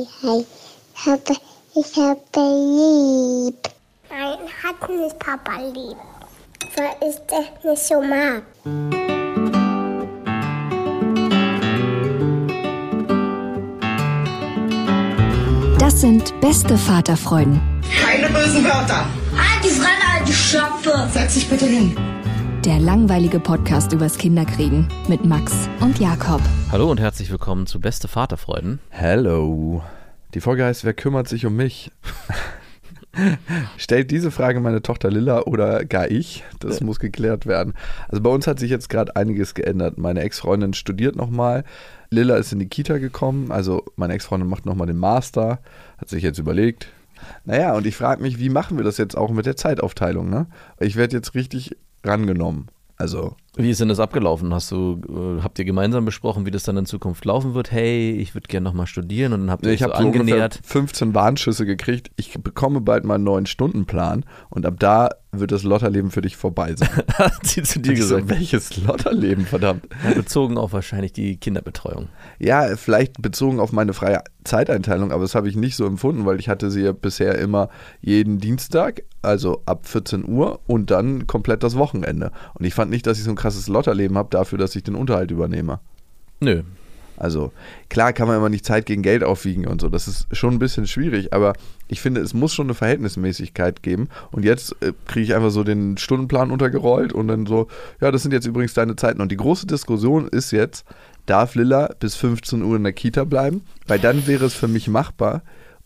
Ich habe, ich habe lieb. Nein, hat nicht Papa lieb. Weil ich das nicht so mag. Das sind beste Vaterfreuden. Keine bösen Wörter. Halt die Fremde, alte Schöpfe. Setz dich bitte hin. Der langweilige Podcast übers Kinderkriegen mit Max und Jakob. Hallo und herzlich willkommen zu Beste Vaterfreuden. Hello. Die Folge heißt Wer kümmert sich um mich? Stellt diese Frage meine Tochter Lilla oder gar ich? Das muss geklärt werden. Also bei uns hat sich jetzt gerade einiges geändert. Meine Ex-Freundin studiert nochmal. Lilla ist in die Kita gekommen. Also meine Ex-Freundin macht nochmal den Master. Hat sich jetzt überlegt. Naja, und ich frage mich, wie machen wir das jetzt auch mit der Zeitaufteilung? Ne? Ich werde jetzt richtig rangenommen. Also Wie ist denn das abgelaufen? Hast du, äh, habt ihr gemeinsam besprochen, wie das dann in Zukunft laufen wird? Hey, ich würde gerne nochmal studieren und dann habt ihr ich euch so angenähert. 15 Warnschüsse gekriegt. Ich bekomme bald mal einen neuen Stundenplan und ab da wird das Lotterleben für dich vorbei sein. Hat sie zu dir so, gesagt. welches Lotterleben, verdammt. Ja, bezogen auf wahrscheinlich die Kinderbetreuung. Ja, vielleicht bezogen auf meine freie Zeiteinteilung, aber das habe ich nicht so empfunden, weil ich hatte sie ja bisher immer jeden Dienstag, also ab 14 Uhr und dann komplett das Wochenende. Und ich fand nicht, dass ich so ein krasses Lotterleben habe dafür, dass ich den Unterhalt übernehme. Nö. Also klar kann man immer nicht Zeit gegen Geld aufwiegen und so, das ist schon ein bisschen schwierig, aber ich finde, es muss schon eine Verhältnismäßigkeit geben. Und jetzt äh, kriege ich einfach so den Stundenplan untergerollt und dann so, ja, das sind jetzt übrigens deine Zeiten. Und die große Diskussion ist jetzt, darf Lilla bis 15 Uhr in der Kita bleiben? Weil dann wäre es für mich machbar.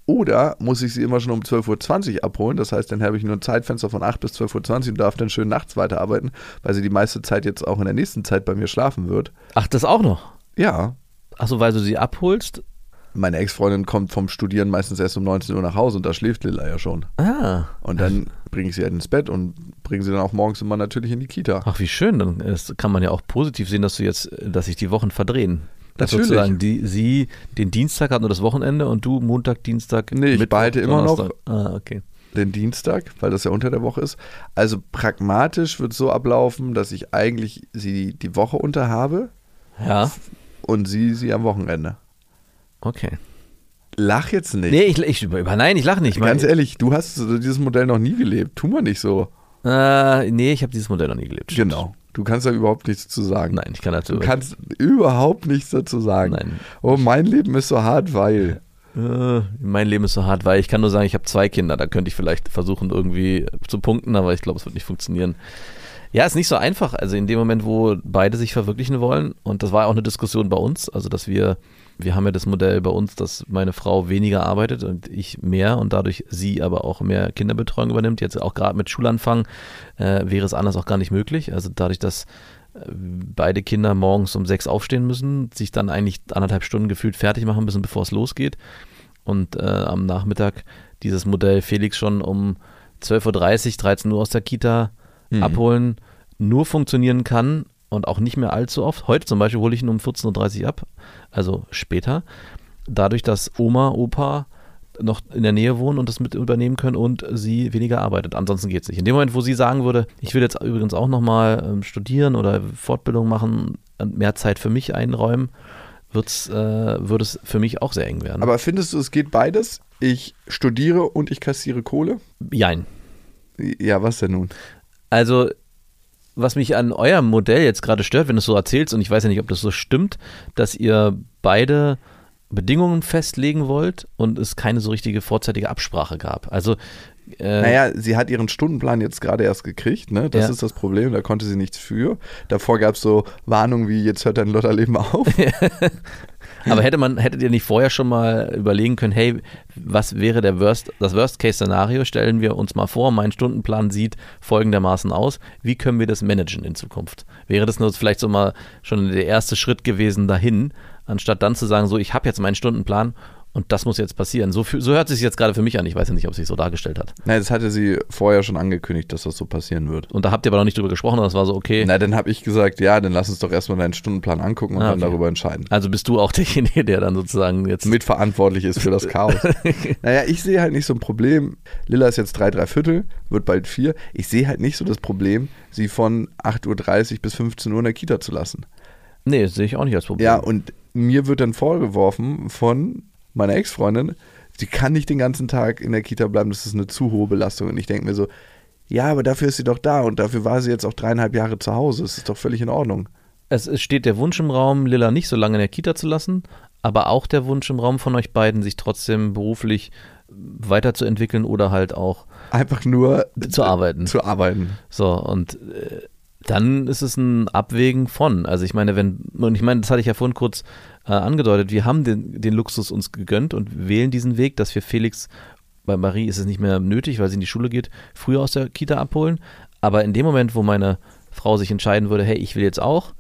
Oder muss ich sie immer schon um 12.20 Uhr abholen? Das heißt, dann habe ich nur ein Zeitfenster von 8 bis 12.20 Uhr und darf dann schön nachts weiterarbeiten, weil sie die meiste Zeit jetzt auch in der nächsten Zeit bei mir schlafen wird. Ach, das auch noch? Ja, Achso, weil du sie abholst? meine Ex-Freundin kommt vom Studieren meistens erst um 19 Uhr nach Hause und da schläft Lilla ja schon. Ah. Und dann bringe ich sie halt ins Bett und bringe sie dann auch morgens immer natürlich in die Kita. Ach, wie schön. Dann ist, kann man ja auch positiv sehen, dass du jetzt, dass sich die Wochen verdrehen. Dass Natürlich. sozusagen die, sie den Dienstag hat nur das Wochenende und du Montag, Dienstag. Nee, ich Mittwoch, behalte immer noch- Donnerstag. Ah, okay. Den Dienstag, weil das ja unter der Woche ist. Also pragmatisch wird es so ablaufen, dass ich eigentlich sie die Woche unter habe Ja, und sie sie am Wochenende. okay. Lach jetzt nicht. Nee, ich, ich über, nein, ich lache nicht. Ganz Mein- ehrlich, du hast dieses Modell noch nie gelebt. Tu mal nicht so. Äh, nee, ich habe dieses Modell noch nie gelebt. Genau. Du kannst da überhaupt nichts zu sagen. Nein, ich kann dazu. Du kannst überhaupt nichts dazu sagen. Nein. Oh, mein Leben ist so hart, weil. Äh, mein Leben ist so hart, weil ich kann nur sagen, ich habe zwei Kinder. Da könnte ich vielleicht versuchen, irgendwie zu punkten, aber ich glaube, es wird nicht funktionieren. Ja, ist nicht so einfach. Also in dem Moment, wo beide sich verwirklichen wollen, und das war auch eine Diskussion bei uns, also dass wir, wir haben ja das Modell bei uns, dass meine Frau weniger arbeitet und ich mehr und dadurch sie aber auch mehr Kinderbetreuung übernimmt. Jetzt auch gerade mit Schulanfang äh, wäre es anders auch gar nicht möglich. Also dadurch, dass äh, beide Kinder morgens um sechs aufstehen müssen, sich dann eigentlich anderthalb Stunden gefühlt fertig machen müssen, bevor es losgeht. Und äh, am Nachmittag dieses Modell Felix schon um 12.30 Uhr, 13 Uhr aus der Kita abholen, nur funktionieren kann und auch nicht mehr allzu oft. Heute zum Beispiel hole ich ihn um 14.30 Uhr ab, also später. Dadurch, dass Oma, Opa noch in der Nähe wohnen und das mit übernehmen können und sie weniger arbeitet. Ansonsten geht es nicht. In dem Moment, wo sie sagen würde, ich will jetzt übrigens auch nochmal ähm, studieren oder Fortbildung machen und mehr Zeit für mich einräumen, wird's, äh, würde es für mich auch sehr eng werden. Aber findest du, es geht beides? Ich studiere und ich kassiere Kohle? Jein. Ja, was denn nun? Also, was mich an eurem Modell jetzt gerade stört, wenn du es so erzählst, und ich weiß ja nicht, ob das so stimmt, dass ihr beide Bedingungen festlegen wollt und es keine so richtige vorzeitige Absprache gab. Also, äh, Naja, sie hat ihren Stundenplan jetzt gerade erst gekriegt, ne? Das Ja. ist das Problem, da konnte sie nichts für. Davor gab es so Warnungen wie, jetzt hört dein Lotterleben auf. aber hätte man, hättet ihr nicht vorher schon mal überlegen können, hey, was wäre der Worst, das Worst-Case-Szenario? Stellen wir uns mal vor, mein Stundenplan sieht folgendermaßen aus. Wie können wir das managen in Zukunft? Wäre das nur vielleicht so mal schon der erste Schritt gewesen dahin, anstatt dann zu sagen, so, ich habe jetzt meinen Stundenplan und das muss jetzt passieren. So, so hört es sich jetzt gerade für mich an. Ich weiß ja nicht, ob es sich so dargestellt hat. Nein, das hatte sie vorher schon angekündigt, dass das so passieren wird. Und da habt ihr aber noch nicht drüber gesprochen, das war so, okay. Na, dann habe ich gesagt, ja, dann lass uns doch erstmal deinen Stundenplan angucken und Ah, dann okay. darüber entscheiden. Also bist du auch derjenige, der dann sozusagen jetzt. Mitverantwortlich ist für das Chaos. naja, ich sehe halt nicht so ein Problem. Lilla ist jetzt drei, drei Viertel, wird bald vier. Ich sehe halt nicht so das Problem, sie von 8.30 Uhr bis 15 Uhr in der Kita zu lassen. Nee, das sehe ich auch nicht als Problem. Ja, und mir wird dann vorgeworfen von meine Ex-Freundin, sie kann nicht den ganzen Tag in der Kita bleiben, das ist eine zu hohe Belastung. Und ich denke mir so, ja, aber dafür ist sie doch da und dafür war sie jetzt auch dreieinhalb Jahre zu Hause. Das ist doch völlig in Ordnung. Es, es steht der Wunsch im Raum, Lilla nicht so lange in der Kita zu lassen, aber auch der Wunsch im Raum von euch beiden, sich trotzdem beruflich weiterzuentwickeln oder halt auch Einfach nur zu arbeiten. zu arbeiten. So, und äh, dann ist es ein Abwägen von. Also ich meine, wenn, und ich meine, das hatte ich ja vorhin kurz äh, angedeutet, wir haben den, den Luxus uns gegönnt und wählen diesen Weg, dass wir Felix, bei Marie ist es nicht mehr nötig, weil sie in die Schule geht, früher aus der Kita abholen. Aber in dem Moment, wo meine Frau sich entscheiden würde, hey, ich will jetzt auch,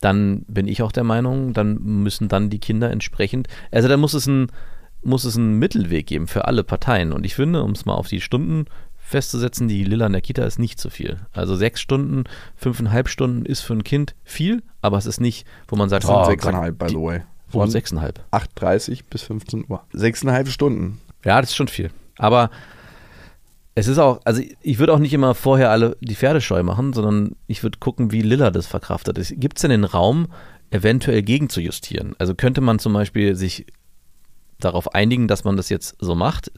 dann bin ich auch der Meinung, dann müssen dann die Kinder entsprechend, also dann muss es ein, muss es einen Mittelweg geben für alle Parteien. Und ich finde, um es mal auf die Stunden festzusetzen, die Lilla in der Kita ist nicht zu viel. Also sechs Stunden, fünfeinhalb Stunden ist für ein Kind viel, aber es ist nicht, wo man sagt, Das sind oh, sechseinhalb, by die- the way. Von sechseinhalb. 8.30 bis 15 Uhr. Sechseinhalb Stunden. Ja, das ist schon viel. Aber es ist auch, also ich würde auch nicht immer vorher alle die Pferde scheu machen, sondern ich würde gucken, wie Lilla das verkraftet. Gibt es denn den Raum, eventuell gegenzujustieren? Also könnte man zum Beispiel sich darauf einigen, dass man das jetzt so macht.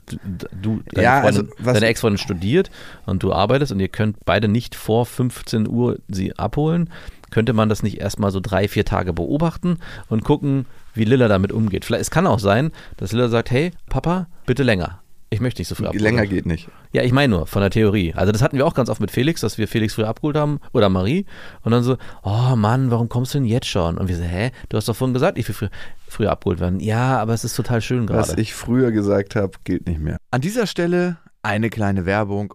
Du, deine, Ja, also deine Ex-Freundin studiert und du arbeitest und ihr könnt beide nicht vor 15 Uhr sie abholen. Könnte man das nicht erstmal so drei, vier Tage beobachten und gucken, wie Lilla damit umgeht? Vielleicht, es kann auch sein, dass Lilla sagt, hey, Papa, bitte länger. Ich möchte nicht so früh abholen. Länger geht nicht. Ja, ich meine nur, von der Theorie. Also das hatten wir auch ganz oft mit Felix, dass wir Felix früher abgeholt haben oder Marie und dann so, oh Mann, warum kommst du denn jetzt schon? Und wir so, hä, du hast doch vorhin gesagt, ich will früher, früher abgeholt werden. Ja, aber es ist total schön Was gerade. ich früher gesagt habe, gilt nicht mehr. An dieser Stelle eine kleine Werbung.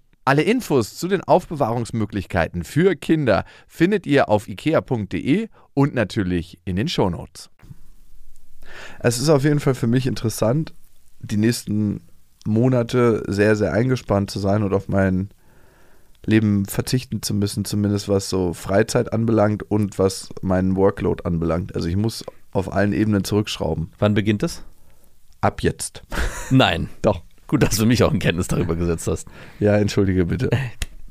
Alle Infos zu den Aufbewahrungsmöglichkeiten für Kinder findet ihr auf ikea.de und natürlich in den Shownotes. Es ist auf jeden Fall für mich interessant, die nächsten Monate sehr, sehr eingespannt zu sein und auf mein Leben verzichten zu müssen, zumindest was so Freizeit anbelangt und was meinen Workload anbelangt. Also ich muss auf allen Ebenen zurückschrauben. Wann beginnt es? Ab jetzt. Nein. Doch. Gut, dass du mich auch in Kenntnis darüber gesetzt hast. Ja, entschuldige bitte.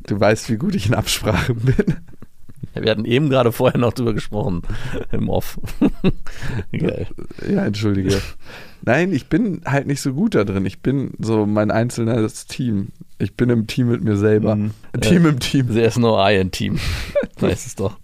Du weißt, wie gut ich in Absprache bin. Wir hatten eben gerade vorher noch drüber gesprochen im Off. Geil. Ja, entschuldige. Nein, ich bin halt nicht so gut da drin. Ich bin so mein einzelnes Team. Ich bin im Team mit mir selber. Mhm. Team Ja. im Team. There is no I in Team. Weißt es doch.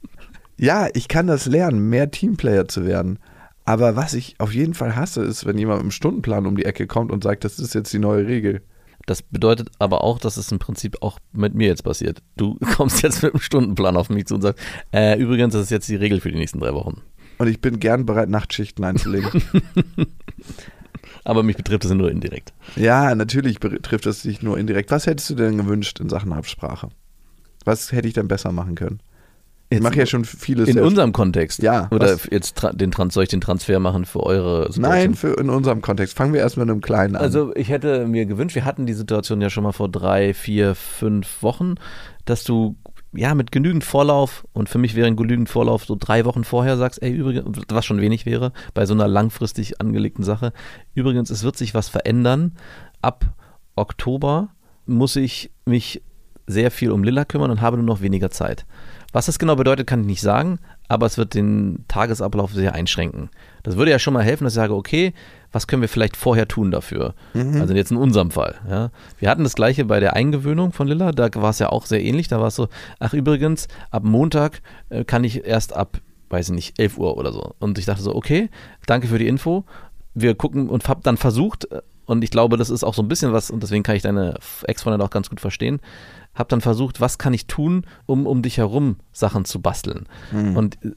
Ja, ich kann das lernen, mehr Teamplayer zu werden. Aber was ich auf jeden Fall hasse, ist, wenn jemand mit einem Stundenplan um die Ecke kommt und sagt, das ist jetzt die neue Regel. Das bedeutet aber auch, dass es im Prinzip auch mit mir jetzt passiert. Du kommst jetzt mit einem Stundenplan auf mich zu und sagst, äh, übrigens, das ist jetzt die Regel für die nächsten drei Wochen. Und ich bin gern bereit, Nachtschichten einzulegen. Aber mich betrifft es nur indirekt. ja, natürlich betrifft das dich nur indirekt. Was hättest du denn gewünscht in Sachen Absprache? Was hätte ich denn besser machen können? Ich mache ja schon vieles. In unserem Kontext. Ja, Oder was- jetzt tra- den Trans soll ich den Transfer machen für eure Situation? Nein, für in unserem Kontext. Fangen wir erst mit einem kleinen an. Also ich hätte mir gewünscht, wir hatten die Situation ja schon mal vor drei, vier, fünf Wochen, dass du ja mit genügend Vorlauf und für mich wäre ein genügend Vorlauf so drei Wochen vorher sagst, ey übrigens, was schon wenig wäre bei so einer langfristig angelegten Sache. Übrigens, es wird sich was verändern. Ab Oktober muss ich mich sehr viel um Lilla kümmern und habe nur noch weniger Zeit. Was das genau bedeutet, kann ich nicht sagen, aber es wird den Tagesablauf sehr einschränken. Das würde ja schon mal helfen, dass ich sage, okay, was können wir vielleicht vorher tun dafür? Also jetzt in unserem Fall. Ja. Wir hatten das gleiche bei der Eingewöhnung von Lilla, da war es ja auch sehr ähnlich. Da war es so, ach übrigens, ab Montag äh, kann ich erst ab, weiß ich nicht, 11 Uhr oder so. Und ich dachte so, okay, danke für die Info. Wir gucken und hab dann versucht, äh, und ich glaube, das ist auch so ein bisschen was, und deswegen kann ich deine Ex-Freundin auch ganz gut verstehen, habe dann versucht, was kann ich tun, um um dich herum Sachen zu basteln. Und äh,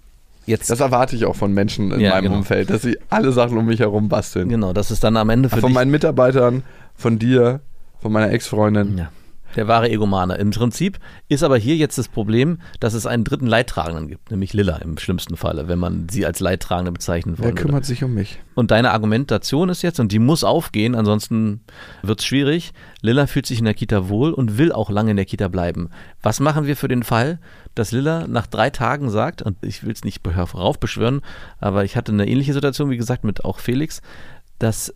jetzt, Das erwarte ich auch von Menschen in Ja, meinem genau. Umfeld, dass sie alle Sachen um mich herum basteln. genau, das ist dann am Ende für Von dich meinen Mitarbeitern, von dir, von meiner Ex-Freundin. Ja. Der wahre Egomane. Im Prinzip ist aber hier jetzt das Problem, dass es einen dritten Leidtragenden gibt, nämlich Lilla im schlimmsten Falle, wenn man sie als Leidtragende bezeichnen Wer würde. kümmert sich um mich? Und deine Argumentation ist jetzt, und die muss aufgehen, ansonsten wird es schwierig, Lilla fühlt sich in der Kita wohl und will auch lange in der Kita bleiben. Was machen wir für den Fall, dass Lilla nach drei Tagen sagt, und ich will es nicht heraufbeschwören, aber ich hatte eine ähnliche Situation, wie gesagt, mit auch Felix, dass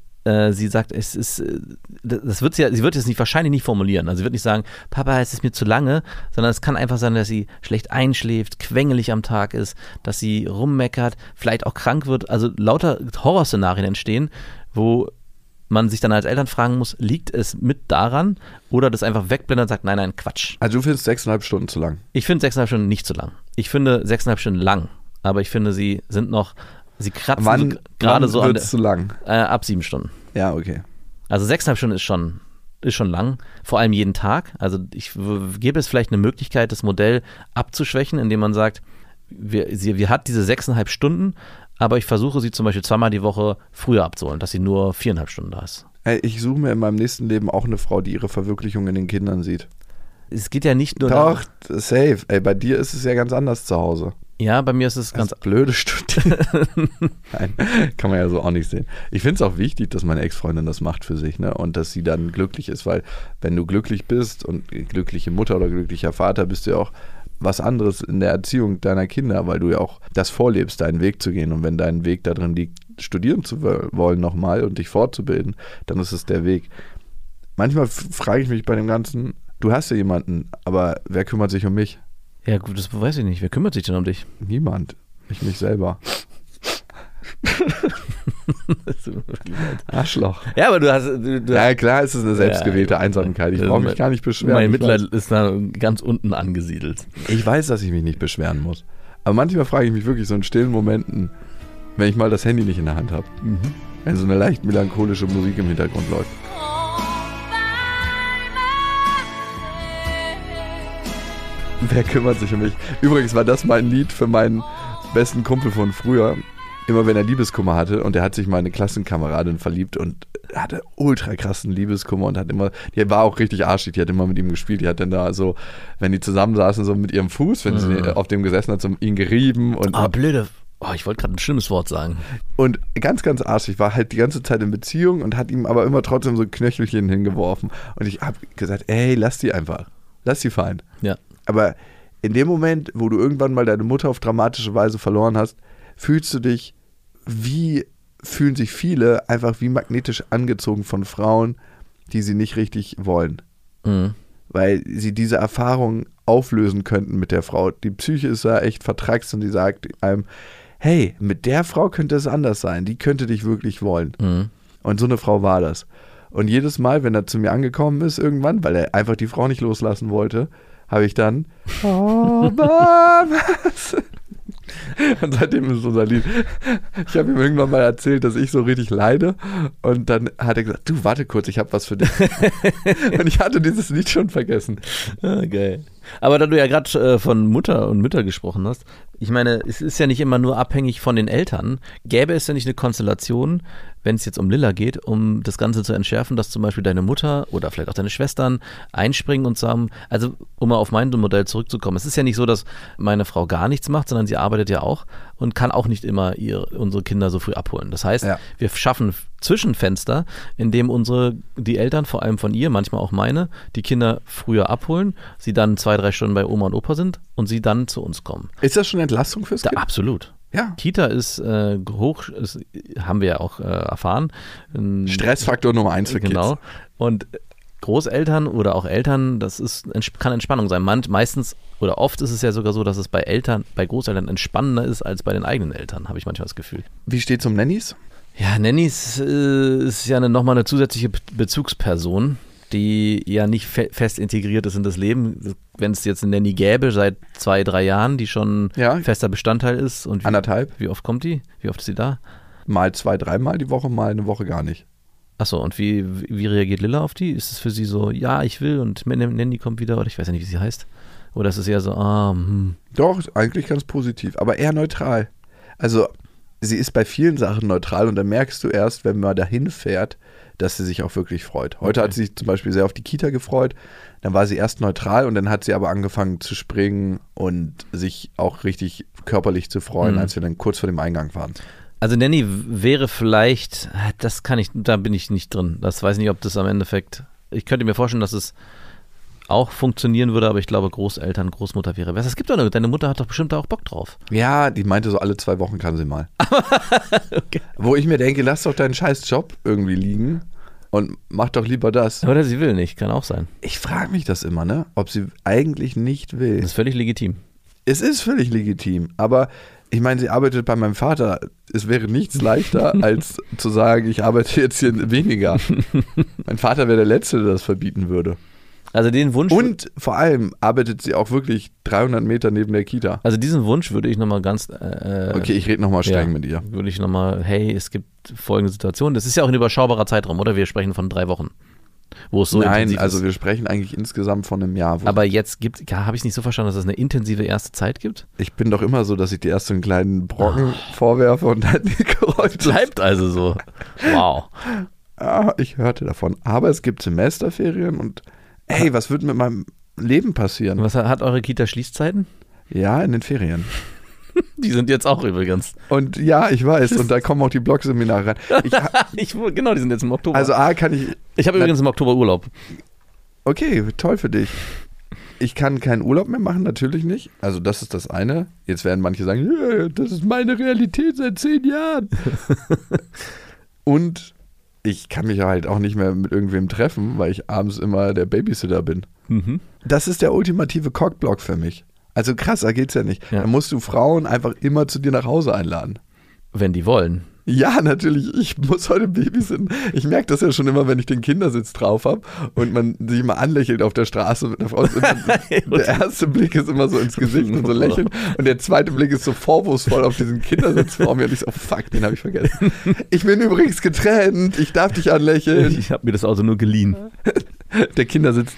sie sagt, es ist, äh, das wird sie, ja- sie wird es nicht wahrscheinlich nicht formulieren. Also sie wird nicht sagen, Papa, es ist mir zu lange, sondern es kann einfach sein, dass sie schlecht einschläft, quengelig am Tag ist, dass sie rummeckert, vielleicht auch krank wird. Also lauter Horrorszenarien entstehen, wo man sich dann als Eltern fragen muss, liegt es mit daran oder das einfach wegblendet und sagt, nein, nein, Quatsch. Also du findest sechseinhalb Stunden zu lang. Ich finde sechseinhalb Stunden nicht zu lang. Ich finde sechseinhalb Stunden lang, aber ich finde, sie sind noch, sie kratzen Wann, so, gerade so an wird's zu lang? der, äh, ab sieben Stunden. Ja, okay. Also sechseinhalb Stunden ist schon, ist schon lang, vor allem jeden Tag. Also ich gäbe es vielleicht eine Möglichkeit, das Modell abzuschwächen, indem man sagt, wir, sie, wir hat diese sechseinhalb Stunden, aber ich versuche sie zum Beispiel zweimal die Woche früher abzuholen, dass sie nur viereinhalb Stunden da ist. Ey, ich suche mir in meinem nächsten Leben auch eine Frau, die ihre Verwirklichung in den Kindern sieht. Es geht ja nicht nur Doch, safe. Ey, bei dir ist es ja ganz anders zu Hause. Ja, bei mir ist es ganz Ganz blöde Studieren. Nein, kann man ja so auch nicht sehen. Ich finde es auch wichtig, dass meine Ex-Freundin das macht für sich, ne? Und dass sie dann glücklich ist, weil wenn du glücklich bist und glückliche Mutter oder glücklicher Vater, bist du ja auch was anderes in der Erziehung deiner Kinder, weil du ja auch das vorlebst, deinen Weg zu gehen. Und wenn dein Weg darin liegt, studieren zu wo- wollen nochmal und dich fortzubilden, dann ist es der Weg. Manchmal frage ich mich bei dem Ganzen, du hast ja jemanden, aber wer kümmert sich um mich? Ja, gut, das weiß ich nicht. Wer kümmert sich denn um dich? Niemand. Ich mich selber. Arschloch. ja, aber du hast. Du, du Ja, klar ist es eine selbstgewählte Ja, Einsamkeit. Ich brauche mich gar nicht beschweren. Mein Mitleid ist da ganz unten angesiedelt. ich weiß, dass ich mich nicht beschweren muss. Aber manchmal frage ich mich wirklich so in stillen Momenten, wenn ich mal das Handy nicht in der Hand habe. Wenn so eine leicht melancholische Musik im Hintergrund läuft. Wer kümmert sich um mich? Übrigens war das mein Lied für meinen besten Kumpel von früher. Immer wenn er Liebeskummer hatte und er hat sich mal in eine Klassenkameradin verliebt und hatte ultra krassen Liebeskummer und hat immer, die war auch richtig arschig, die hat immer mit ihm gespielt, die hat dann da so, wenn die zusammensaßen, so mit ihrem Fuß, wenn sie auf dem gesessen hat, so ihn gerieben und Ah, blöde. Oh, ich wollte gerade ein schlimmes Wort sagen. und ganz, ganz arschig, war halt die ganze Zeit in Beziehung und hat ihm aber immer trotzdem so Knöchelchen hingeworfen. Und ich habe gesagt, ey, lass die einfach. Lass die fallen. Ja. Aber in dem Moment, wo du irgendwann mal deine Mutter auf dramatische Weise verloren hast, fühlst du dich wie fühlen sich viele einfach wie magnetisch angezogen von Frauen, die sie nicht richtig wollen. Mhm. Weil sie diese Erfahrung auflösen könnten mit der Frau. Die Psyche ist da echt vertraxt und die sagt einem, hey, mit der Frau könnte es anders sein. Die könnte dich wirklich wollen. Mhm. Und so eine Frau war das. Und jedes Mal, wenn er zu mir angekommen ist irgendwann, weil er einfach die Frau nicht loslassen wollte, habe ich dann oh, Mamas. Und seitdem ist unser Lied. Ich habe ihm irgendwann mal erzählt, dass ich so richtig leide. Und dann hat er gesagt, du warte kurz, ich habe was für dich. und ich hatte dieses Lied schon vergessen. Ah, geil. Aber da du ja gerade äh, von Mutter und Mütter gesprochen hast, ich meine, es ist ja nicht immer nur abhängig von den Eltern. Gäbe es ja nicht eine Konstellation, wenn es jetzt um Lilla geht, um das Ganze zu entschärfen, dass zum Beispiel deine Mutter oder vielleicht auch deine Schwestern einspringen und sagen, also um mal auf mein Modell zurückzukommen, es ist ja nicht so, dass meine Frau gar nichts macht, sondern sie arbeitet ja auch und kann auch nicht immer ihr, unsere Kinder so früh abholen. Das heißt, Ja. wir schaffen Zwischenfenster, in dem unsere, die Eltern, vor allem von ihr, manchmal auch meine, die Kinder früher abholen, sie dann zwei, drei Stunden bei Oma und Opa sind und sie dann zu uns kommen. Ist das schon Entlastung fürs Da, Kind? absolut. Ja. Kita ist äh, hoch, ist, haben wir ja auch äh, erfahren. Stressfaktor Nummer eins für Genau. Kids. Und Großeltern oder auch Eltern, das ist, kann Entspannung sein. Man, meistens oder oft ist es ja sogar so, dass es bei Eltern, bei Großeltern entspannender ist als bei den eigenen Eltern, habe ich manchmal das Gefühl. Wie steht es um Nannies? Ja, Nannies äh, ist ja eine, nochmal eine zusätzliche Bezugsperson, die ja nicht fe fest integriert ist in das Leben. Wenn es jetzt eine Nanny gäbe seit zwei, drei Jahren, die schon Ja. fester Bestandteil ist. Und wie, Anderthalb? Wie oft kommt die? Wie oft ist sie da? Mal zwei, dreimal die Woche, mal eine Woche gar nicht. Achso, und wie, wie reagiert Lilla auf die? Ist es für sie so, ja, ich will und Nanny kommt wieder oder ich weiß ja nicht, wie sie heißt? Oder ist es eher so, ah, hm. Doch, eigentlich ganz positiv, aber eher neutral. Also, sie ist bei vielen Sachen neutral und dann merkst du erst, wenn man dahin fährt, dass sie sich auch wirklich freut. Heute Okay. hat sie sich zum Beispiel sehr auf die Kita gefreut. Dann war sie erst neutral und dann hat sie aber angefangen zu springen und sich auch richtig körperlich zu freuen, Mhm. als wir dann kurz vor dem Eingang waren. Also Nanny wäre vielleicht, ah, das kann ich, da bin ich nicht drin. Das weiß nicht, ob das am Endeffekt, ich könnte mir vorstellen, dass es auch funktionieren würde, aber ich glaube Großeltern, Großmutter wäre besser. Es gibt doch eine, deine Mutter hat doch bestimmt da auch Bock drauf. Ja, die meinte so, alle zwei Wochen kann sie mal. Wo ich mir denke, lass doch deinen scheiß Job irgendwie liegen und mach doch lieber das. Oder sie will nicht, kann auch sein. Ich frage mich das immer, ne? Ob sie eigentlich nicht will. Das ist völlig legitim. Es ist völlig legitim, aber ich meine, sie arbeitet bei meinem Vater. Es wäre nichts leichter, als zu sagen, ich arbeite jetzt hier weniger. mein Vater wäre der Letzte, der das verbieten würde. Also den Wunsch, Und vor allem arbeitet sie auch wirklich 300 Meter neben der Kita. also diesen Wunsch würde ich nochmal ganz, äh, Okay, ich rede nochmal streng ja, mit ihr. Würde ich nochmal, hey, es gibt folgende Situation. Das ist ja auch ein überschaubarer Zeitraum, oder? Wir sprechen von drei Wochen. Wo es so Nein, intensiv also ist. wir sprechen eigentlich insgesamt von einem Jahr. wo- Aber jetzt gibt, ja, habe ich es nicht so verstanden, dass es eine intensive erste Zeit gibt? ich bin doch immer so, dass ich dir erst so einen kleinen Brocken vorwerfe und dann die Geräusche. Bleibt also so. Wow. Ah, ich hörte davon. Aber es gibt Semesterferien und hey, was wird mit meinem Leben passieren? Was hat eure Kita Schließzeiten? Ja, in den Ferien. Die sind jetzt auch übrigens. Und ja, ich weiß, und da kommen auch die Blogseminare rein. Ich, Ich, genau, die sind jetzt im Oktober. also A, kann ich, ich habe übrigens im Oktober Urlaub. okay, toll für dich. Ich kann keinen Urlaub mehr machen, natürlich nicht. Also das ist das eine. Jetzt werden manche sagen, "Ja, das ist meine Realität seit zehn Jahren. und ich kann mich halt auch nicht mehr mit irgendwem treffen, weil ich abends immer der Babysitter bin. Mhm. Das ist der ultimative Cockblock für mich. Also krasser geht's ja nicht. Ja. Da musst du Frauen einfach immer zu dir nach Hause einladen. Wenn die wollen. Ja, natürlich. Ich muss heute babysitten. Ich merke das ja schon immer, wenn ich den Kindersitz drauf habe und man sich mal anlächelt auf der Straße mit einer Frau. Der erste Blick ist immer so ins Gesicht und so lächeln und der zweite Blick ist so vorwurfsvoll auf diesen Kindersitz vor mir und ich so, oh fuck, den habe ich vergessen. Ich bin übrigens getrennt, ich darf dich anlächeln. Ich habe mir das Auto nur geliehen. Der Kindersitz,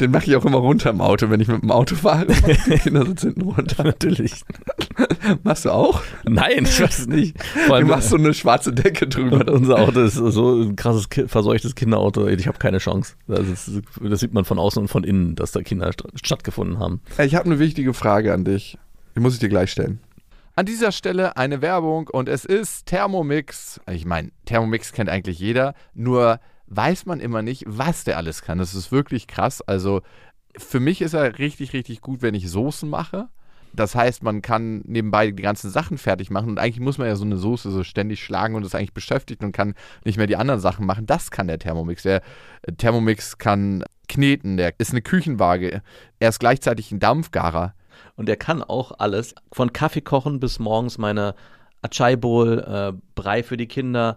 den mache ich auch immer runter im Auto, wenn ich mit dem Auto fahre. Den Kindersitz hinten runter. Natürlich. Machst du auch? Nein, ich weiß es nicht. Vor Du machst so eine schwarze Decke drüber. und unser Auto ist so ein krasses, verseuchtes Kinderauto. Ich habe keine Chance. Das, ist, das sieht man von außen und von innen, dass da Kinder st- stattgefunden haben. Ich habe eine wichtige Frage an dich. Die muss ich dir gleich stellen. An dieser Stelle eine Werbung und es ist Thermomix. Ich meine, Thermomix kennt eigentlich jeder, nur weiß man immer nicht, was der alles kann. Das ist wirklich krass. Also für mich ist er richtig, richtig gut, wenn ich Soßen mache. Das heißt, man kann nebenbei die ganzen Sachen fertig machen und eigentlich muss man ja so eine Soße so ständig schlagen und ist eigentlich beschäftigt und kann nicht mehr die anderen Sachen machen. Das kann der Thermomix. Der äh, Thermomix kann kneten, der ist eine Küchenwaage. Er ist gleichzeitig ein Dampfgarer. Und er kann auch alles, von Kaffee kochen bis morgens meine Achai Bowl, äh, Brei für die Kinder,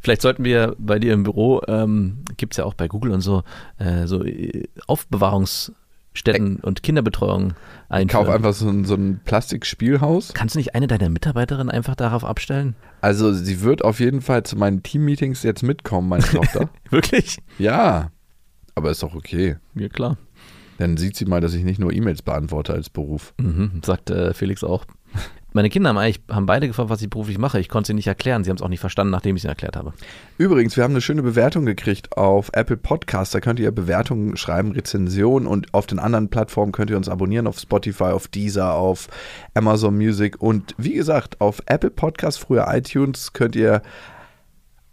Vielleicht sollten wir bei dir im Büro, ähm, gibt es ja auch bei Google und so, äh, so äh, Aufbewahrungsstätten und Kinderbetreuung Ich einführen. kaufe einfach so ein, so ein Plastikspielhaus. Kannst du nicht eine deiner Mitarbeiterinnen einfach darauf abstellen? Also sie wird auf jeden Fall zu meinen Teammeetings jetzt mitkommen, meine Tochter. Wirklich? ja, aber ist doch okay. Ja, klar. Dann sieht sie mal, dass ich nicht nur E-Mails beantworte als Beruf. Mhm, sagt äh, Felix auch. Meine Kinder haben eigentlich haben beide gefragt, was ich beruflich mache. Ich konnte sie nicht erklären. Sie haben es auch nicht verstanden, nachdem ich es ihnen erklärt habe. Übrigens, wir haben eine schöne Bewertung gekriegt auf Apple Podcasts. Da könnt ihr Bewertungen schreiben, Rezensionen und auf den anderen Plattformen könnt ihr uns abonnieren, auf Spotify, auf Deezer, auf Amazon Music und wie gesagt, auf Apple Podcasts, früher iTunes, könnt ihr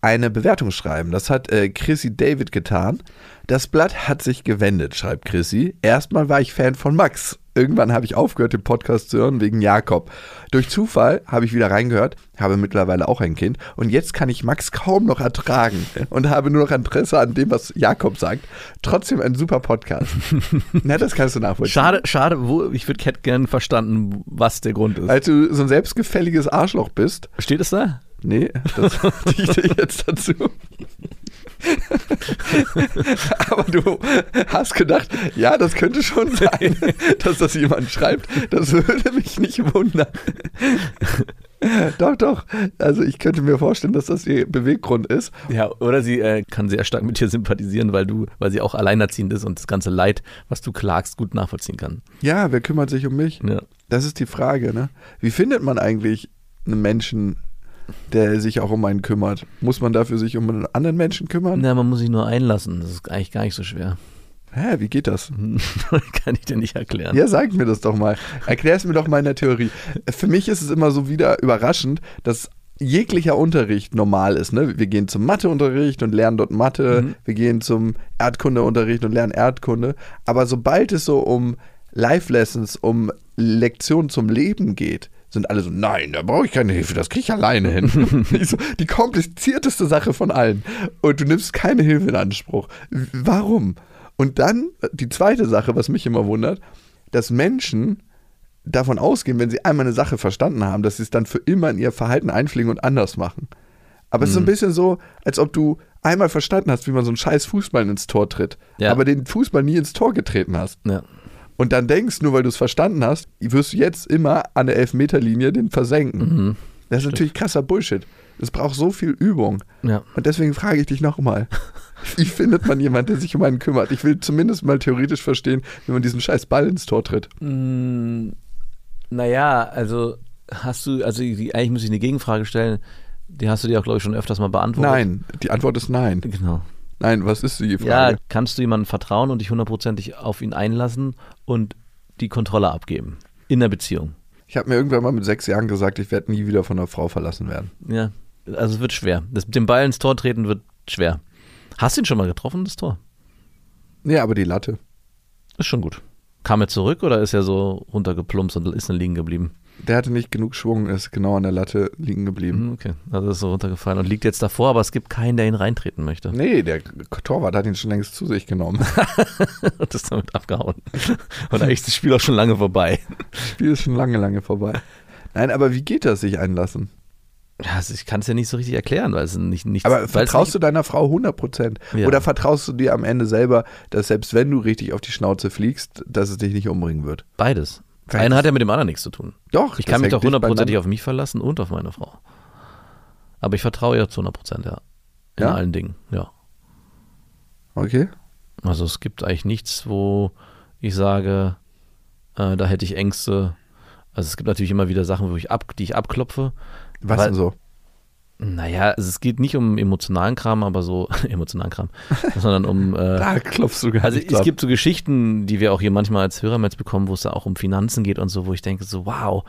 eine Bewertung schreiben. Das hat äh, Chrissy David getan. Das Blatt hat sich gewendet, schreibt Chrissy. Erstmal war ich Fan von Max. Irgendwann habe ich aufgehört, den Podcast zu hören wegen Jakob. Durch Zufall habe ich wieder reingehört, habe mittlerweile auch ein Kind und jetzt kann ich Max kaum noch ertragen und habe nur noch Interesse an dem, was Jakob sagt. Trotzdem ein super Podcast. Na, das kannst du nachvollziehen. Schade, schade, wo, ich würde hätte gern verstanden, was der Grund ist. Als du so ein selbstgefälliges Arschloch bist. Steht es da? Nee, das dichte ich jetzt dazu. Aber du hast gedacht, ja, das könnte schon sein, dass das jemand schreibt. Das würde mich nicht wundern. Doch, doch. Also ich könnte mir vorstellen, dass das ihr Beweggrund ist. Ja, oder sie äh, kann sehr stark mit dir sympathisieren, weil du, weil sie auch alleinerziehend ist und das ganze Leid, was du klagst, gut nachvollziehen kann. Ja, wer kümmert sich um mich? Ja. Das ist die Frage, ne? Wie findet man eigentlich einen Menschen, der sich auch um einen kümmert? Muss man dafür sich um einen anderen Menschen kümmern? Na, man muss sich nur einlassen. Das ist eigentlich gar nicht so schwer. Hä, wie geht das? kann ich dir nicht erklären. Ja, sag mir das doch mal. Erklär es mir doch mal in der Theorie. Für mich ist es immer so wieder überraschend, dass jeglicher Unterricht normal ist. Ne? Wir gehen zum Matheunterricht und lernen dort Mathe. Mhm. Wir gehen zum Erdkundeunterricht und lernen Erdkunde. Aber sobald es so um Life-Lessons, um Lektionen zum Leben geht, sind alle so, nein, da brauche ich keine Hilfe, das kriege ich alleine hin. So, die komplizierteste Sache von allen. Und du nimmst keine Hilfe in Anspruch. Warum? Und dann die zweite Sache, was mich immer wundert, dass Menschen davon ausgehen, wenn sie einmal eine Sache verstanden haben, dass sie es dann für immer in ihr Verhalten einfliegen und anders machen. Aber es ist so Mhm. ein bisschen so, als ob du einmal verstanden hast, wie man so einen scheiß Fußball ins Tor tritt, Ja. aber den Fußball nie ins Tor getreten hast. Ja. Und dann denkst, nur weil du es verstanden hast, wirst du jetzt immer an der Elfmeterlinie den versenken. Mhm. Das ist natürlich krasser Bullshit. Es braucht so viel Übung. Ja. Und deswegen frage ich dich nochmal. Wie findet man jemanden, der sich um einen kümmert? Ich will zumindest mal theoretisch verstehen, wie man diesen scheiß Ball ins Tor tritt. Mm, naja, also hast du, also eigentlich muss ich eine Gegenfrage stellen. Die hast du dir auch, glaube ich, schon öfters mal beantwortet. Nein, die Antwort ist nein. Genau. Nein, was ist die Ja, Frage? kannst du jemandem vertrauen und dich hundertprozentig auf ihn einlassen und die Kontrolle abgeben? In der Beziehung. Ich habe mir irgendwann mal mit sechs Jahren gesagt, ich werde nie wieder von einer Frau verlassen werden. Ja, also es wird schwer. Das mit dem Ball ins Tor treten wird schwer. Hast du ihn schon mal getroffen, das Tor? Nee, aber die Latte. Ist schon gut. Kam er zurück oder ist er so runtergeplumpst und ist dann liegen geblieben? Der hatte nicht genug Schwung, ist genau an der Latte liegen geblieben. Hm, Okay, also ist so runtergefallen und liegt jetzt davor, aber es gibt keinen, der ihn reintreten möchte. Nee, der Torwart hat ihn schon längst zu sich genommen. und ist damit abgehauen. Und eigentlich ist das Spiel auch schon lange vorbei. Das Spiel ist schon lange, lange vorbei. Nein, aber wie geht das, sich einlassen? Also ich kann es ja nicht so richtig erklären, weil es nicht nichts. Aber vertraust du deiner Frau 100 Prozent? Ja. Oder vertraust du dir am Ende selber, dass selbst wenn du richtig auf die Schnauze fliegst, dass es dich nicht umbringen wird? Beides. Einer hat ja mit dem anderen nichts zu tun. Doch, Ich kann mich doch hundertprozentig auf mich verlassen und auf meine Frau. Aber ich vertraue ihr zu 100 Prozent, ja. In Ja? allen Dingen, ja. Okay. Also es gibt eigentlich nichts, wo ich sage, äh, da hätte ich Ängste. Also es gibt natürlich immer wieder Sachen, wo ich ab, die ich abklopfe. Was Weil- denn so? Naja, also es geht nicht um emotionalen Kram, aber so emotionalen Kram, sondern um äh, Da klopfst du gar Also es ab. gibt so Geschichten, die wir auch hier manchmal als Hörermails bekommen, wo es da auch um Finanzen geht und so, wo ich denke so, wow,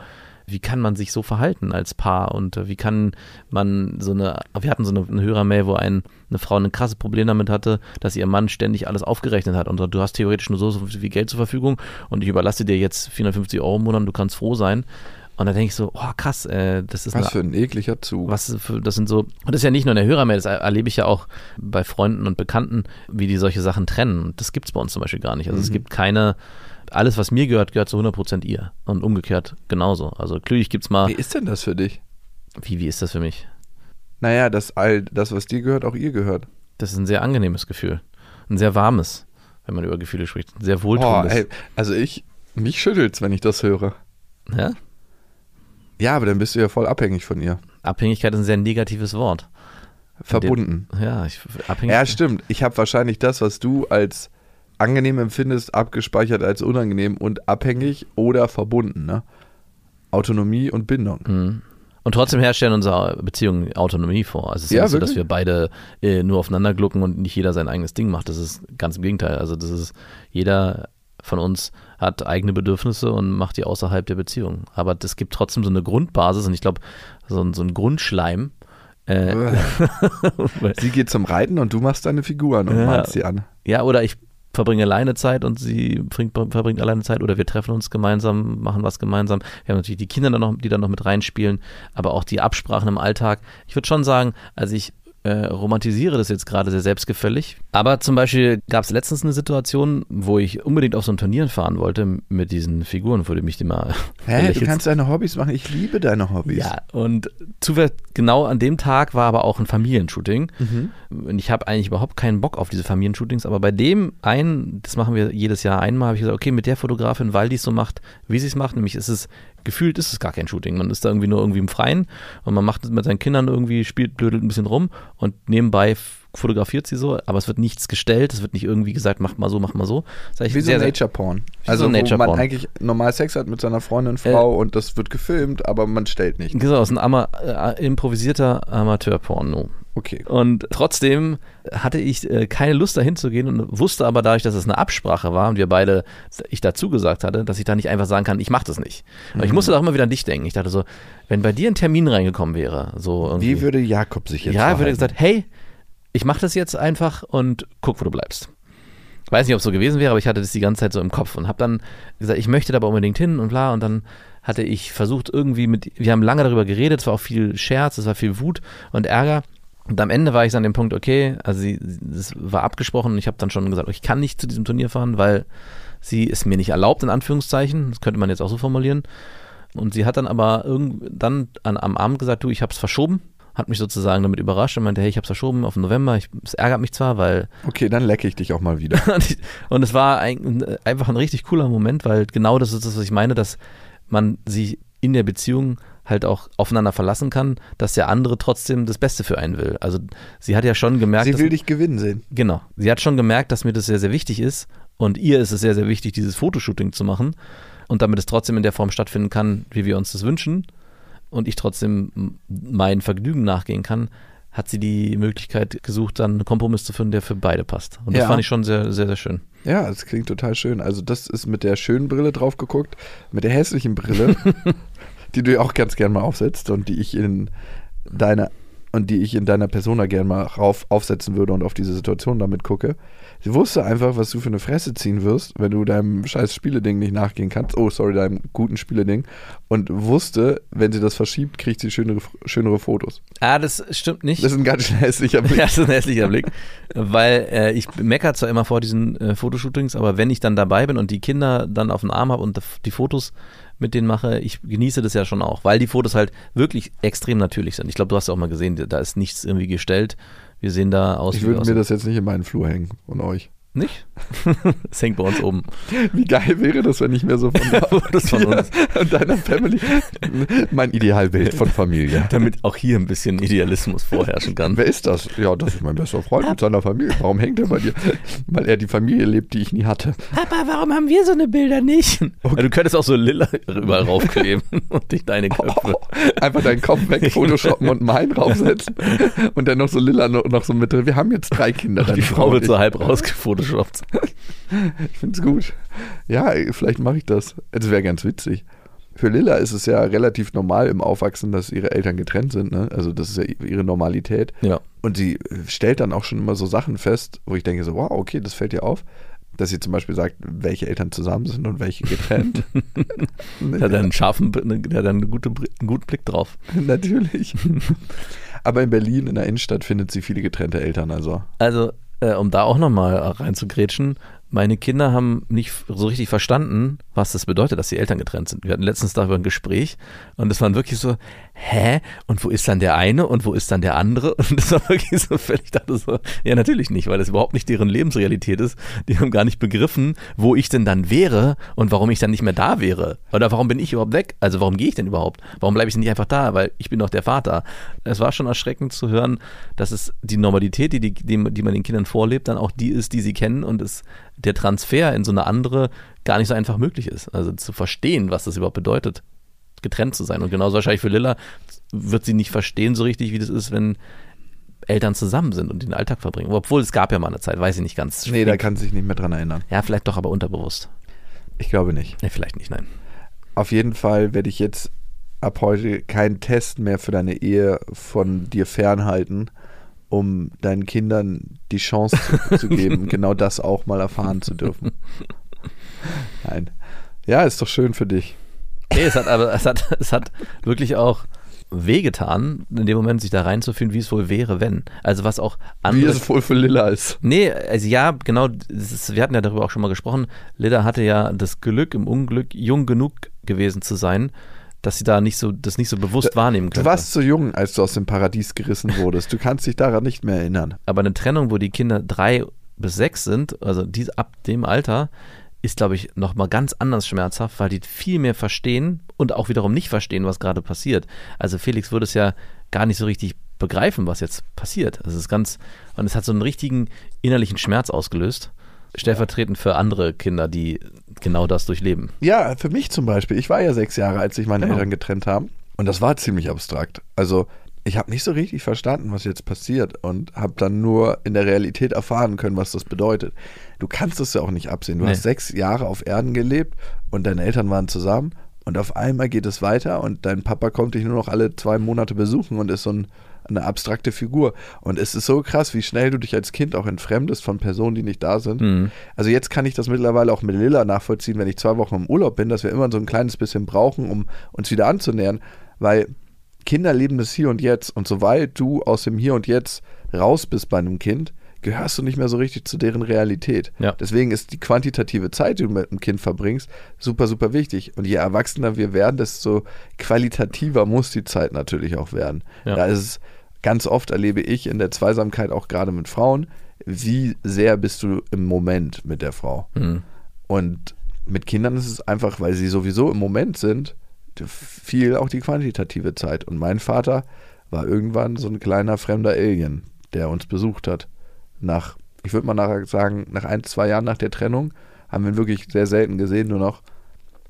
wie kann man sich so verhalten als Paar und äh, wie kann man so eine, wir hatten so eine, eine Hörermail, wo ein, eine Frau ein krasses Problem damit hatte, dass ihr Mann ständig alles aufgerechnet hat und du hast theoretisch nur so, so viel Geld zur Verfügung und ich überlasse dir jetzt 450 Euro im Monat und du kannst froh sein. Und da denke ich so, oh krass, äh, das ist Was eine, für ein ekliger Zug. was für, das sind so, und das ist ja nicht nur in der Hörermail, das erlebe ich ja auch bei Freunden und Bekannten, wie die solche Sachen trennen. Und das gibt es bei uns zum Beispiel gar nicht. Also es gibt keine, alles, was mir gehört, gehört zu 100% ihr. Und umgekehrt genauso. Also natürlich gibt es mal, Wie ist denn das für dich? wie, wie ist das für mich? Naja, dass all das, was dir gehört, auch ihr gehört. Das ist ein sehr angenehmes Gefühl. Ein sehr warmes, wenn man über Gefühle spricht. Ein sehr wohltuendes. ey, also ich, mich schüttelt's, wenn ich das höre. ja? Ja, aber dann bist du ja voll abhängig von ihr. Abhängigkeit ist ein sehr negatives Wort. Verbunden. Ja, ich, abhängig. Ja, stimmt. Ich habe wahrscheinlich das, was du als angenehm empfindest, abgespeichert als unangenehm und abhängig oder verbunden. Ne? Autonomie und Bindung. Mhm. Und trotzdem herrscht ja in unserer Beziehung Autonomie vor. Also es ist ja, nicht so, dass wir beide äh, nur aufeinander glucken und nicht jeder sein eigenes Ding macht. Das ist ganz im Gegenteil. Also das ist, jeder von uns hat eigene Bedürfnisse und macht die außerhalb der Beziehung. Aber es gibt trotzdem so eine Grundbasis und ich glaube, so, ein- so ein Grundschleim. Äh, Sie geht zum Reiten und du machst deine Figuren und Ja. malst sie an. ja, oder ich verbringe alleine Zeit und sie verbringt, verbringt alleine Zeit oder wir treffen uns gemeinsam, machen was gemeinsam. Wir haben natürlich die Kinder dann noch, die dann noch mit reinspielen, aber auch die Absprachen im Alltag. Ich würde schon sagen, also ich äh, romantisiere das jetzt gerade sehr selbstgefällig. Aber zum Beispiel gab es letztens eine Situation, wo ich unbedingt auf so ein Turnier fahren wollte mit diesen Figuren, wo du mich immer Hä, du kannst deine Hobbys machen. Ich liebe deine Hobbys. Ja, und zufällig genau an dem Tag war aber auch ein Familienshooting. Und ich habe eigentlich überhaupt keinen Bock auf diese Familienshootings, aber bei dem einen, das machen wir jedes Jahr einmal, habe ich gesagt, okay, mit der Fotografin, weil die es so macht, wie sie es macht, nämlich ist es, gefühlt ist es gar kein Shooting. Man ist da irgendwie nur irgendwie im Freien und man macht es mit seinen Kindern irgendwie, spielt, blödelt ein bisschen rum und nebenbei fotografiert sie so, aber es wird nichts gestellt, es wird nicht irgendwie gesagt, macht mal so, mach mal so. Das Wie so Nature Porn. so Also wo Nature man Porn. Äh, eigentlich normal Sex hat mit seiner Freundin, Frau und das wird gefilmt, aber man stellt nicht. Genau, es ist ein Ama äh, improvisierter Amateurporno. Okay. Und trotzdem hatte ich äh, keine Lust dahin zu gehen und wusste aber dadurch, dass es eine Absprache war und wir beide, ich dazu gesagt hatte, dass ich da nicht einfach sagen kann, ich mache das nicht. Aber ich musste da auch immer wieder an dich denken. Ich dachte so, wenn bei dir ein Termin reingekommen wäre, so irgendwie. Wie würde Jakob sich jetzt ja, würde verhalten? gesagt, hey, ich mache das jetzt einfach und guck, wo du bleibst. Weiß nicht, ob es so gewesen wäre, aber ich hatte das die ganze Zeit so im Kopf und habe dann gesagt, ich möchte da aber unbedingt hin und bla. Und dann hatte ich versucht irgendwie mit, wir haben lange darüber geredet, es war auch viel Scherz, es war viel Wut und Ärger. Und am Ende war ich so an dem Punkt, okay, also sie, es war abgesprochen und ich habe dann schon gesagt, ich kann nicht zu diesem Turnier fahren, weil sie es mir nicht erlaubt, in Anführungszeichen. Das könnte man jetzt auch so formulieren. Und sie hat dann aber irgend, dann an, am Abend gesagt, du, ich habe es verschoben. Hat mich sozusagen damit überrascht und meinte, hey, ich habe es verschoben auf November. Es ärgert mich zwar, weil Okay, dann lecke ich dich auch mal wieder. und es war ein, einfach ein richtig cooler Moment, weil genau das ist das, was ich meine, dass man sich in der Beziehung halt auch aufeinander verlassen kann, dass der andere trotzdem das Beste für einen will. Also sie hat ja schon gemerkt, Sie dass, will dich gewinnen sehen. genau, sie hat schon gemerkt, dass mir das sehr, sehr wichtig ist und ihr ist es sehr, sehr wichtig, dieses Fotoshooting zu machen und damit es trotzdem in der Form stattfinden kann, wie wir uns das wünschen und ich trotzdem mein Vergnügen nachgehen kann, hat sie die Möglichkeit gesucht, dann einen Kompromiss zu finden, der für beide passt. Und das Ja. fand ich schon sehr, sehr, sehr schön. Ja, das klingt total schön. Also das ist mit der schönen Brille drauf geguckt, mit der hässlichen Brille, die du ja auch ganz gern mal aufsetzt und die ich in deiner und die ich in deiner Persona gern mal rauf, aufsetzen würde und auf diese Situation damit gucke. Sie wusste einfach, was du für eine Fresse ziehen wirst, wenn du deinem scheiß Spieleding nicht nachgehen kannst. Oh, sorry, deinem guten Spieleding. Und wusste, wenn sie das verschiebt, kriegt sie schönere, schönere Fotos. Ah, das stimmt nicht. Das ist ein ganz schön hässlicher Blick. ja, das ist ein hässlicher Blick. Weil äh, ich meckere zwar immer vor diesen äh, Fotoshootings, aber wenn ich dann dabei bin und die Kinder dann auf dem Arm habe und die Fotos mit denen mache, ich genieße das ja schon auch, weil die Fotos halt wirklich extrem natürlich sind. Ich glaube, du hast ja auch mal gesehen, da ist nichts irgendwie gestellt. Wir sehen da aus Ich würde mir das jetzt nicht in meinen Flur hängen und euch. Nicht? Es hängt bei uns oben. Wie geil wäre das, wenn ich mir so von, Fotos von dir uns. und deiner Family mein Idealbild von Familie. Damit auch hier ein bisschen Idealismus vorherrschen kann. Wer ist das? Ja, das ist mein bester Freund mit seiner Familie. Warum hängt er bei dir? Weil er die Familie lebt, die ich nie hatte. Papa, warum haben wir so eine Bilder nicht? Ja, du könntest auch so lila überall raufkleben und dich deine Köpfe. Einfach deinen Kopf weg, photoshoppen und meinen draufsetzen. Und dann noch so lila noch, noch so mit drin. Wir haben jetzt drei Kinder. Die Frau wird so halb rausgefotoshoppt. Ich finde es gut. Ja, vielleicht mache ich das. Es wäre ganz witzig. für Lilla ist es ja relativ normal im Aufwachsen, dass ihre Eltern getrennt sind. Ne? Also das ist ja ihre Normalität. Ja. Und sie stellt dann auch schon immer so Sachen fest, wo ich denke so, wow, okay, das fällt ihr auf. Dass sie zum Beispiel sagt, welche Eltern zusammen sind und welche getrennt. Der hat einen scharfen, der hat einen, gute, einen guten Blick drauf. Natürlich. Aber in Berlin, in der Innenstadt, findet sie viele getrennte Eltern. Also Also, äh, um da auch nochmal reinzugrätschen, meine Kinder haben nicht so richtig verstanden, was das bedeutet, dass die Eltern getrennt sind. Wir hatten letztens darüber ein Gespräch und es waren wirklich so, hä? Und wo ist dann der eine und wo ist dann der andere? Und das war wirklich so völlig, dachte so, ja natürlich nicht, weil das überhaupt nicht deren Lebensrealität ist. Die haben gar nicht begriffen, wo ich denn dann wäre und warum ich dann nicht mehr da wäre. Oder warum bin ich überhaupt weg? Also warum gehe ich denn überhaupt? Warum bleibe ich denn nicht einfach da? Weil ich bin doch der Vater. Es war schon erschreckend zu hören, dass es die Normalität, die, die, die man den Kindern vorlebt, dann auch die ist, die sie kennen und es der Transfer in so eine andere gar nicht so einfach möglich ist. Also zu verstehen, was das überhaupt bedeutet, getrennt zu sein. Und genauso wahrscheinlich für Lilla wird sie nicht verstehen so richtig, wie das ist, wenn Eltern zusammen sind und den Alltag verbringen. Obwohl es gab ja mal eine Zeit, weiß ich nicht ganz. nee, da kann sie sich nicht mehr dran erinnern. Ja, vielleicht doch, aber unterbewusst. Ich glaube nicht. Nee, vielleicht nicht, nein. Auf jeden Fall werde ich jetzt ab heute keinen Test mehr für deine Ehe von dir fernhalten, um deinen Kindern die Chance zu, zu geben, genau das auch mal erfahren zu dürfen. Nein. Ja, ist doch schön für dich. Nee, es hat aber es hat, es hat wirklich auch wehgetan, in dem Moment sich da reinzufühlen, wie es wohl wäre, wenn. Also was auch andere. Wie es wohl für Lilla ist. Nee, also ja, genau, ist, wir hatten ja darüber auch schon mal gesprochen. Lilla hatte ja das Glück, im Unglück jung genug gewesen zu sein, dass sie da nicht so, das nicht so bewusst wahrnehmen Du könnte. warst so jung, als du aus dem Paradies gerissen wurdest. Du kannst dich daran nicht mehr erinnern. Aber eine Trennung, wo die Kinder drei bis sechs sind, also dies, ab dem Alter, ist, glaube ich, nochmal ganz anders schmerzhaft, weil die viel mehr verstehen und auch wiederum nicht verstehen, was gerade passiert. Also Felix würde es ja gar nicht so richtig begreifen, was jetzt passiert. Es ist ganz, und es hat so einen richtigen innerlichen Schmerz ausgelöst. Stellvertretend für andere Kinder, die genau das durchleben. Ja, für mich zum Beispiel. Ich war ja sechs Jahre, als sich meine Genau. Eltern getrennt haben. Und das war ziemlich abstrakt. Also ich habe nicht so richtig verstanden, was jetzt passiert und habe dann nur in der Realität erfahren können, was das bedeutet. Du kannst es ja auch nicht absehen. Du Nee. hast sechs Jahre auf Erden gelebt und deine Eltern waren zusammen und auf einmal geht es weiter und dein Papa kommt dich nur noch alle zwei Monate besuchen und ist so ein, eine abstrakte Figur. Und es ist so krass, wie schnell du dich als Kind auch entfremdest von Personen, die nicht da sind. Mhm. Also jetzt kann ich das mittlerweile auch mit Lilla nachvollziehen, wenn ich zwei Wochen im Urlaub bin, dass wir immer so ein kleines bisschen brauchen, um uns wieder anzunähern, weil Kinder leben das Hier und Jetzt und sobald du aus dem Hier und Jetzt raus bist bei einem Kind, gehörst du nicht mehr so richtig zu deren Realität. Ja. Deswegen ist die quantitative Zeit, die du mit einem Kind verbringst, super, super wichtig. Und je erwachsener wir werden, desto qualitativer muss die Zeit natürlich auch werden. Ja. Da ist es ganz oft erlebe ich in der Zweisamkeit auch gerade mit Frauen, wie sehr bist du im Moment mit der Frau. Mhm. Und mit Kindern ist es einfach, weil sie sowieso im Moment sind, viel auch die quantitative Zeit. Und mein Vater war irgendwann so ein kleiner fremder Alien, der uns besucht hat. Nach, ich würde mal nachher sagen, nach ein, zwei Jahren nach der Trennung haben wir ihn wirklich sehr selten gesehen, nur noch.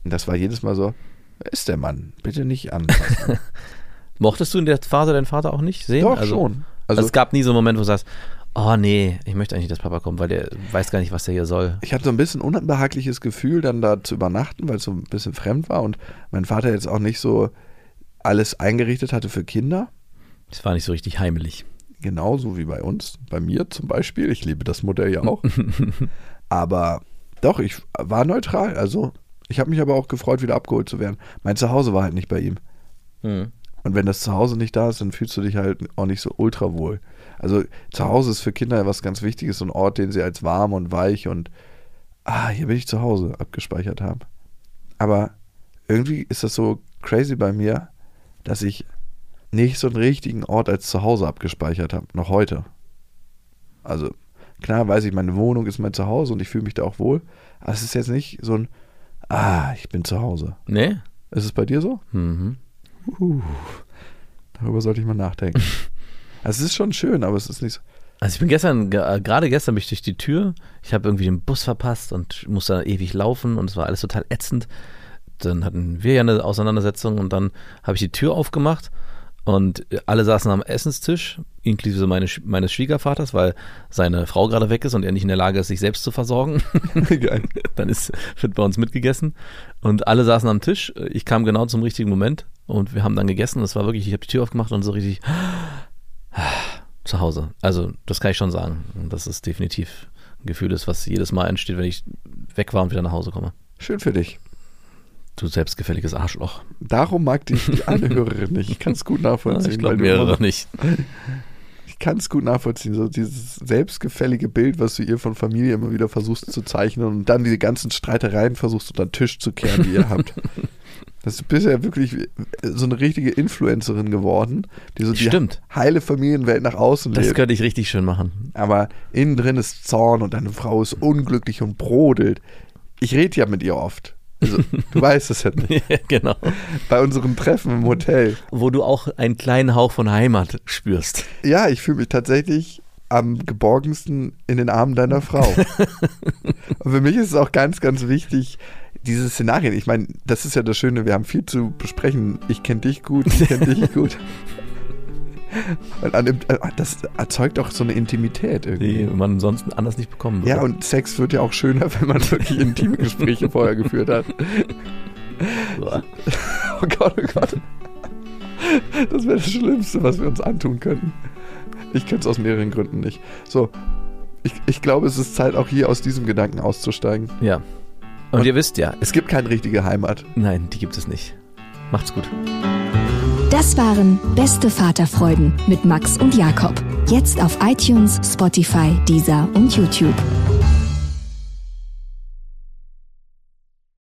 Und das war jedes Mal so, wer ist der Mann? Bitte nicht anfassen. Mochtest du in der Phase deinen Vater auch nicht sehen? Doch, also, schon. Also, Also, es gab nie so einen Moment, wo du sagst, oh nee, ich möchte eigentlich, dass Papa kommt, weil der weiß gar nicht, was der hier soll. ich hatte so ein bisschen unbehagliches Gefühl, dann da zu übernachten, weil es so ein bisschen fremd war und mein Vater jetzt auch nicht so alles eingerichtet hatte für Kinder. Es war nicht so richtig heimelig. Genauso wie bei uns, bei mir zum Beispiel. Ich liebe das Modell ja auch. aber doch, ich war neutral. Also ich habe mich aber auch gefreut, wieder abgeholt zu werden. Mein Zuhause war halt nicht bei ihm. Mhm. Und wenn das Zuhause nicht da ist, dann fühlst du dich halt auch nicht so ultra wohl. Also Zuhause ist für Kinder was ganz Wichtiges, so ein Ort, den sie als warm und weich und ah, hier bin ich zu Hause abgespeichert haben. Aber irgendwie ist das so crazy bei mir, dass ich nicht so einen richtigen Ort als Zuhause abgespeichert habe, noch heute. Also klar weiß ich, meine Wohnung ist mein Zuhause und ich fühle mich da auch wohl, aber es ist jetzt nicht so ein ah, ich bin zu Hause. Nee? Ist es bei dir so? Mhm. Uh, darüber sollte ich mal nachdenken. Also es ist schon schön, aber es ist nicht so. Also ich bin gestern, ge- äh, gerade gestern bin ich durch die Tür, ich habe irgendwie den Bus verpasst und musste dann ewig laufen und es war alles total ätzend. Dann hatten wir ja eine Auseinandersetzung und dann habe ich die Tür aufgemacht und alle saßen am Essenstisch, inklusive meine, meines Schwiegervaters, weil seine Frau gerade weg ist und er nicht in der Lage ist, sich selbst zu versorgen. Dann ist, wird bei uns mitgegessen und alle saßen am Tisch. Ich kam genau zum richtigen Moment und wir haben dann gegessen. Das war wirklich, ich habe die Tür aufgemacht und so richtig zu Hause. Also das kann ich schon sagen. Das ist definitiv ein Gefühl ist, was jedes Mal entsteht, wenn ich weg war und wieder nach Hause komme. Schön für dich. Du selbstgefälliges Arschloch. Darum mag dich die eine Hörerin nicht. Ich kann es gut nachvollziehen. Ich glaube mehrere nicht. Ich kann es gut nachvollziehen. So dieses selbstgefällige Bild, was du ihr von Familie immer wieder versuchst zu zeichnen und dann diese ganzen Streitereien versuchst unter den Tisch zu kehren, die ihr habt. Das ist bisher wirklich so eine richtige Influencerin geworden, die so die Stimmt. heile Familienwelt nach außen Das lebt. könnte ich richtig schön machen. Aber innen drin ist Zorn und deine Frau ist unglücklich und brodelt. Ich rede ja mit ihr oft. Also, du weißt es ja nicht. genau. Bei unseren Treffen im Hotel. Wo du auch einen kleinen Hauch von Heimat spürst. Ja, ich fühle mich tatsächlich am geborgensten in den Armen deiner Frau. und für mich ist es auch ganz, ganz wichtig, diese Szenarien. Ich meine, das ist ja das Schöne, wir haben viel zu besprechen. Ich kenne dich gut, ich kenne dich gut. Und äh, das erzeugt auch so eine Intimität irgendwie. Die man ansonsten anders nicht bekommen würde. Ja, und Sex wird ja auch schöner, wenn man wirklich intime Gespräche vorher geführt hat. Oh Gott, oh Gott. Das wäre das Schlimmste, was wir uns antun könnten. Ich könnte es aus mehreren Gründen nicht. So, ich, ich glaube, es ist Zeit, auch hier aus diesem Gedanken auszusteigen. Ja. Und, Und- ihr wisst ja, Es gibt keine richtige Heimat. nein, die gibt es nicht. Macht's gut. Das waren Beste Vaterfreuden mit Max und Jakob. Jetzt auf iTunes, Spotify, Deezer und YouTube.